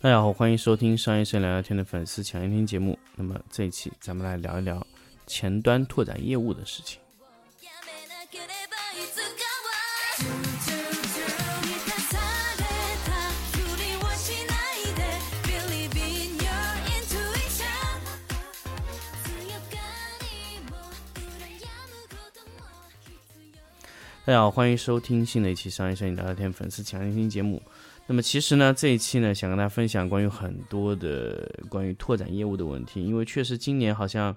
大家好，欢迎收听商业社聊聊天的粉丝抢先听节目。那么这一期咱们来聊一聊前端拓展业务的事情。大家好，欢迎收听新的一期商业摄影聊聊天粉丝强先听节目。那么其实呢，这一期呢，想跟大家分享关于很多的关于拓展业务的问题，因为确实今年好像，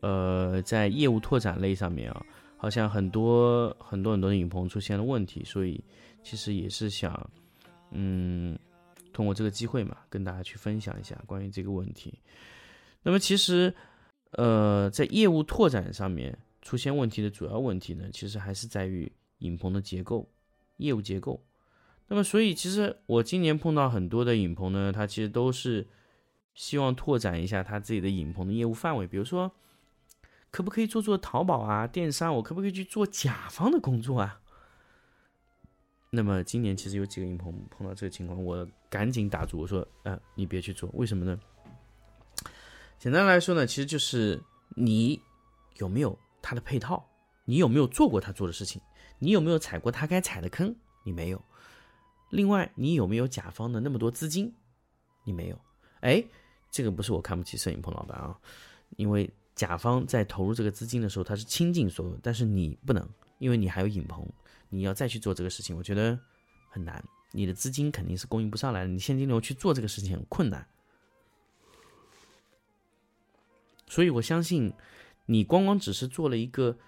呃，在业务拓展类上面啊，好像很多很多很多的影棚出现了问题，所以其实也是想，嗯，通过这个机会嘛，跟大家去分享一下关于这个问题。那么其实，呃，在业务拓展上面出现问题的主要问题呢，其实还是在于影棚的结构、业务结构。那么，所以其实我今年碰到很多的影棚呢，它其实都是希望拓展一下他自己的影棚的业务范围，比如说，可不可以做做淘宝啊、电商？我可不可以去做甲方的工作啊？那么今年其实有几个影棚碰到这个情况，我赶紧打住，我说，呃，你别去做，为什么呢？简单来说呢，其实就是你有没有他的配套，你有没有做过他做的事情，你有没有踩过他该踩的坑，你没有。另外，你有没有甲方的那么多资金？你没有。哎，这个不是我看不起摄影棚老板啊，因为甲方在投入这个资金的时候，他是倾尽所有，但是你不能，因为你还有影棚，你要再去做这个事情，我觉得很难。你的资金肯定是供应不上来的，你现金流去做这个事情很困难。所以我相信，你光光只是做了一个，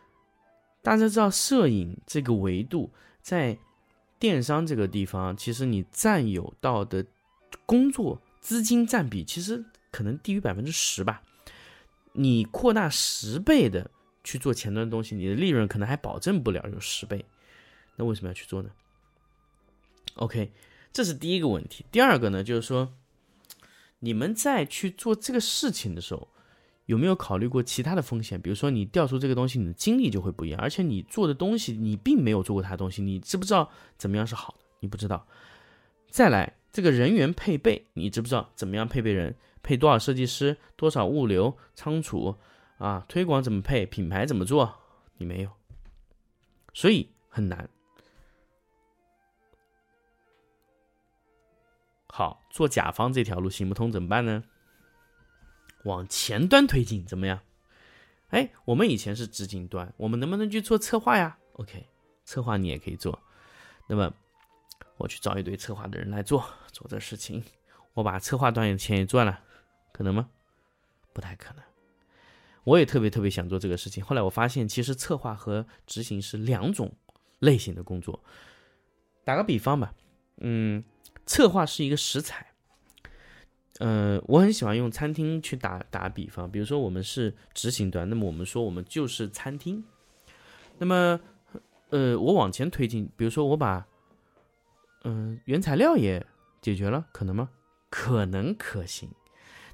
大家知道摄影这个维度在。电商这个地方，其实你占有到的工作资金占比，其实可能低于百分之十吧。你扩大十倍的去做前端东西，你的利润可能还保证不了有十倍。那为什么要去做呢？OK，这是第一个问题。第二个呢，就是说，你们在去做这个事情的时候，有没有考虑过其他的风险？比如说，你调出这个东西，你的精力就会不一样，而且你做的东西，你并没有做过它的东西，你知不知道怎么样是好的？你不知道。再来，这个人员配备，你知不知道怎么样配备人？配多少设计师？多少物流仓储？啊，推广怎么配？品牌怎么做？你没有，所以很难。好，做甲方这条路行不通，怎么办呢？往前端推进怎么样？哎，我们以前是执行端，我们能不能去做策划呀？OK，策划你也可以做。那么我去找一堆策划的人来做做这事情，我把策划端的钱也赚了，可能吗？不太可能。我也特别特别想做这个事情，后来我发现其实策划和执行是两种类型的工作。打个比方吧，嗯，策划是一个食材。呃，我很喜欢用餐厅去打打比方，比如说我们是执行端，那么我们说我们就是餐厅，那么呃，我往前推进，比如说我把嗯、原材料也解决了，可能吗？可能可行，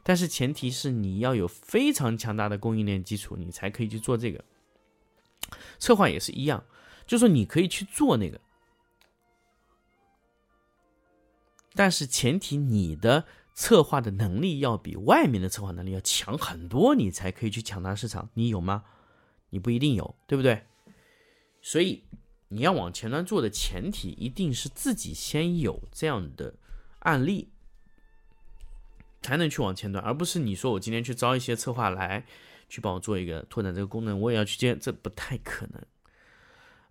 但是前提是你要有非常强大的供应链基础，你才可以去做这个。策划也是一样，就说你可以去做那个，但是前提你的。策划的能力要比外面的策划能力要强很多，你才可以去抢大市场。你有吗？你不一定有，对不对？所以你要往前端做的前提，一定是自己先有这样的案例，才能去往前端，而不是你说我今天去招一些策划来去帮我做一个拓展这个功能，我也要去接，这不太可能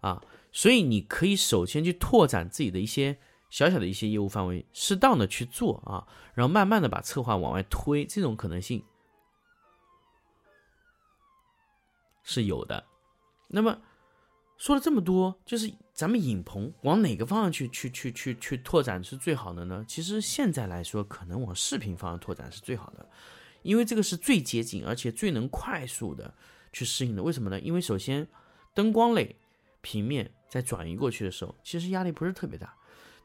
啊。所以你可以首先去拓展自己的一些。小小的一些业务范围，适当的去做啊，然后慢慢的把策划往外推，这种可能性是有的。那么说了这么多，就是咱们影棚往哪个方向去去去去去拓展是最好的呢？其实现在来说，可能往视频方向拓展是最好的，因为这个是最接近而且最能快速的去适应的。为什么呢？因为首先灯光类平面在转移过去的时候，其实压力不是特别大。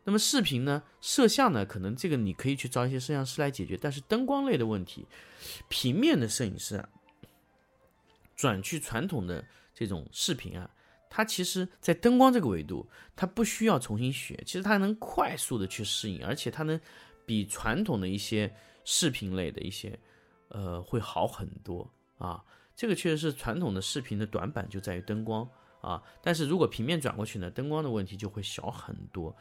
那么视频呢，摄像呢，可能这个你可以去找一些摄像师来解决，但是灯光类的问题，平面的摄影师啊，转去传统的这种视频啊，它其实在灯光这个维度，它不需要重新学，其实它能快速的去适应，而且它能比传统的一些视频类的一些，呃，会好很多啊。这个确实是传统的视频的短板就在于灯光啊，但是如果平面转过去呢，灯光的问题就会小很多。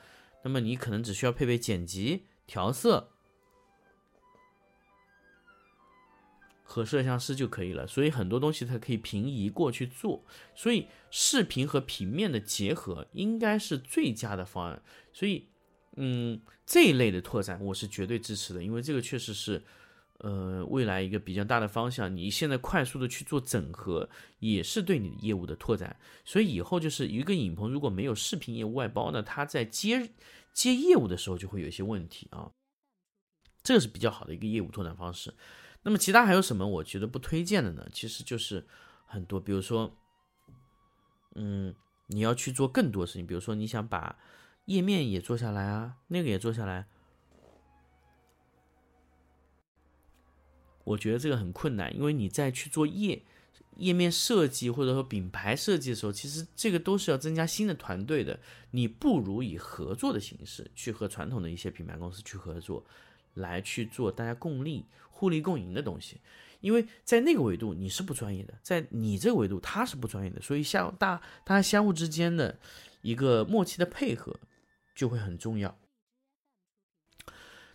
那么你可能只需要配备剪辑、调色和摄像师就可以了。所以很多东西它可以平移过去做。所以视频和平面的结合应该是最佳的方案。所以，嗯，这一类的拓展我是绝对支持的，因为这个确实是。呃，未来一个比较大的方向，你现在快速的去做整合，也是对你的业务的拓展。所以以后就是一个影棚如果没有视频业务外包呢，它在接接业务的时候就会有一些问题啊。这个是比较好的一个业务拓展方式。那么其他还有什么我觉得不推荐的呢？其实就是很多，比如说，嗯，你要去做更多事情，比如说你想把页面也做下来啊，那个也做下来。我觉得这个很困难，因为你在去做页页面设计或者说品牌设计的时候，其实这个都是要增加新的团队的。你不如以合作的形式去和传统的一些品牌公司去合作，来去做大家共利、互利共赢的东西。因为在那个维度你是不专业的，在你这个维度他是不专业的，所以相大大家相互之间的一个默契的配合就会很重要。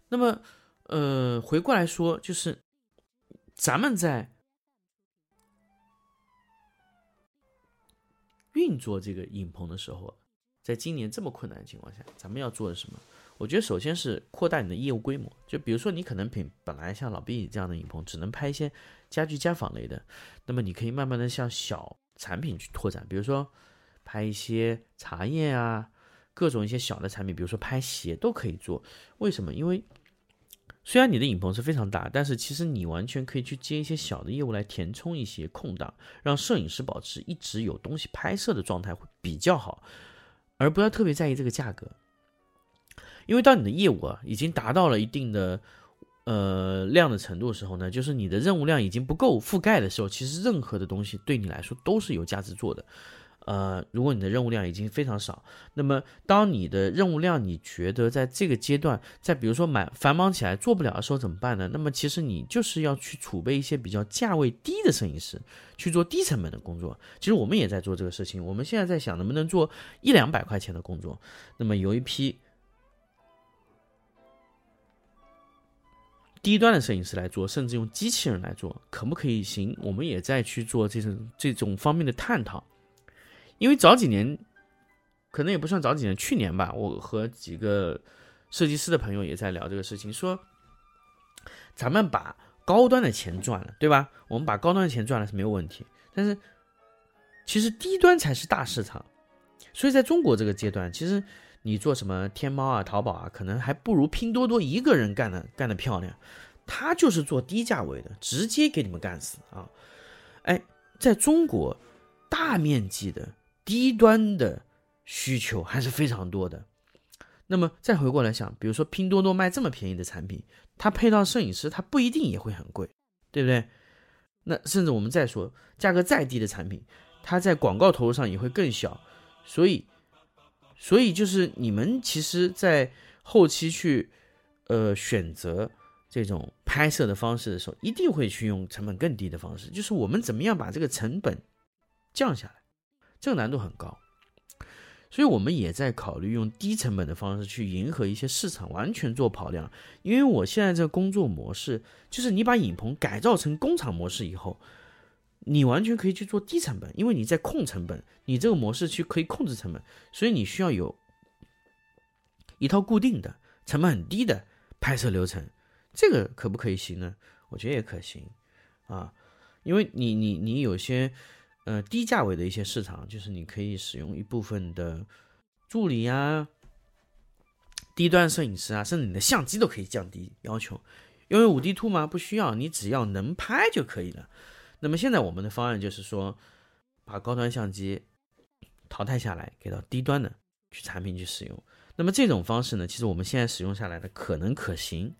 那么，呃，回过来说就是。咱们在运作这个影棚的时候，在今年这么困难的情况下，咱们要做的什么？我觉得首先是扩大你的业务规模。就比如说，你可能品本来像老毕这样的影棚，只能拍一些家具家纺类的，那么你可以慢慢的向小产品去拓展，比如说拍一些茶叶啊，各种一些小的产品，比如说拍鞋都可以做。为什么？因为虽然你的影棚是非常大，但是其实你完全可以去接一些小的业务来填充一些空档，让摄影师保持一直有东西拍摄的状态会比较好，而不要特别在意这个价格。因为当你的业务啊已经达到了一定的呃量的程度的时候呢，就是你的任务量已经不够覆盖的时候，其实任何的东西对你来说都是有价值做的。呃，如果你的任务量已经非常少，那么当你的任务量你觉得在这个阶段，在比如说满繁忙起来做不了的时候怎么办呢？那么其实你就是要去储备一些比较价位低的摄影师，去做低成本的工作。其实我们也在做这个事情，我们现在在想能不能做一两百块钱的工作，那么有一批低端的摄影师来做，甚至用机器人来做，可不可以行？我们也在去做这种这种方面的探讨。因为早几年，可能也不算早几年，去年吧，我和几个设计师的朋友也在聊这个事情，说咱们把高端的钱赚了，对吧？我们把高端的钱赚了是没有问题，但是其实低端才是大市场，所以在中国这个阶段，其实你做什么天猫啊、淘宝啊，可能还不如拼多多一个人干的干的漂亮，他就是做低价位的，直接给你们干死啊！哎，在中国大面积的。低端的需求还是非常多的。那么再回过来想，比如说拼多多卖这么便宜的产品，它配套摄影师，它不一定也会很贵，对不对？那甚至我们再说，价格再低的产品，它在广告投入上也会更小。所以，所以就是你们其实，在后期去呃选择这种拍摄的方式的时候，一定会去用成本更低的方式。就是我们怎么样把这个成本降下来。这个难度很高，所以我们也在考虑用低成本的方式去迎合一些市场，完全做跑量。因为我现在这个工作模式，就是你把影棚改造成工厂模式以后，你完全可以去做低成本，因为你在控成本，你这个模式去可以控制成本，所以你需要有一套固定的、成本很低的拍摄流程。这个可不可以行呢？我觉得也可行啊，因为你你你有些。呃，低价位的一些市场，就是你可以使用一部分的助理啊，低端摄影师啊，甚至你的相机都可以降低要求，因为五 D Two 吗？不需要，你只要能拍就可以了。那么现在我们的方案就是说，把高端相机淘汰下来，给到低端的去产品去使用。那么这种方式呢，其实我们现在使用下来的可能可行。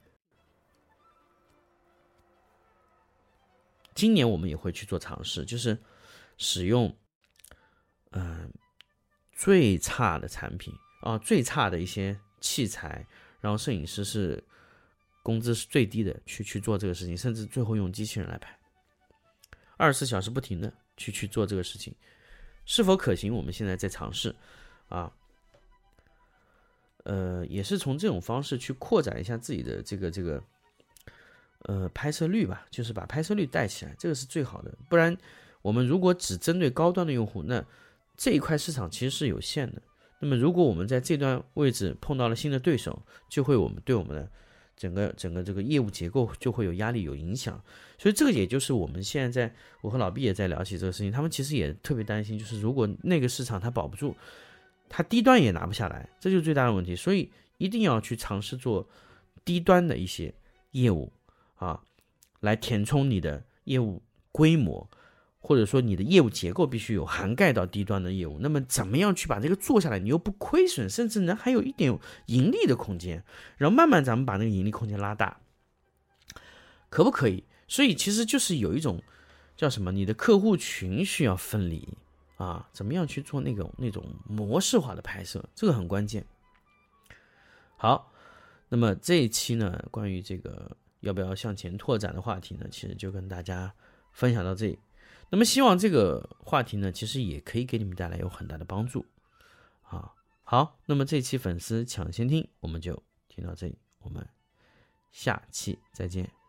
今年我们也会去做尝试，就是使用，嗯、最差的产品啊，最差的一些器材，然后摄影师是工资是最低的去去做这个事情，甚至最后用机器人来拍，二十四小时不停的去去做这个事情，是否可行？我们现在在尝试啊，呃，也是从这种方式去扩展一下自己的这个这个。呃，拍摄率吧，就是把拍摄率带起来，这个是最好的。不然，我们如果只针对高端的用户，那这一块市场其实是有限的。那么，如果我们在这段位置碰到了新的对手，就会我们对我们的整个整个这个业务结构就会有压力、有影响。所以，这个也就是我们现在在我和老毕也在聊起这个事情，他们其实也特别担心，就是如果那个市场它保不住，它低端也拿不下来，这就是最大的问题。所以，一定要去尝试做低端的一些业务。啊，来填充你的业务规模，或者说你的业务结构必须有涵盖到低端的业务。那么，怎么样去把这个做下来，你又不亏损，甚至呢还有一点盈利的空间，然后慢慢咱们把那个盈利空间拉大，可不可以？所以其实就是有一种叫什么，你的客户群需要分离啊，怎么样去做那种那种模式化的拍摄，这个很关键。好，那么这一期呢，关于这个。要不要向前拓展的话题呢？其实就跟大家分享到这里。那么希望这个话题呢，其实也可以给你们带来有很大的帮助。啊，好，那么这期粉丝抢先听，我们就听到这里，我们下期再见。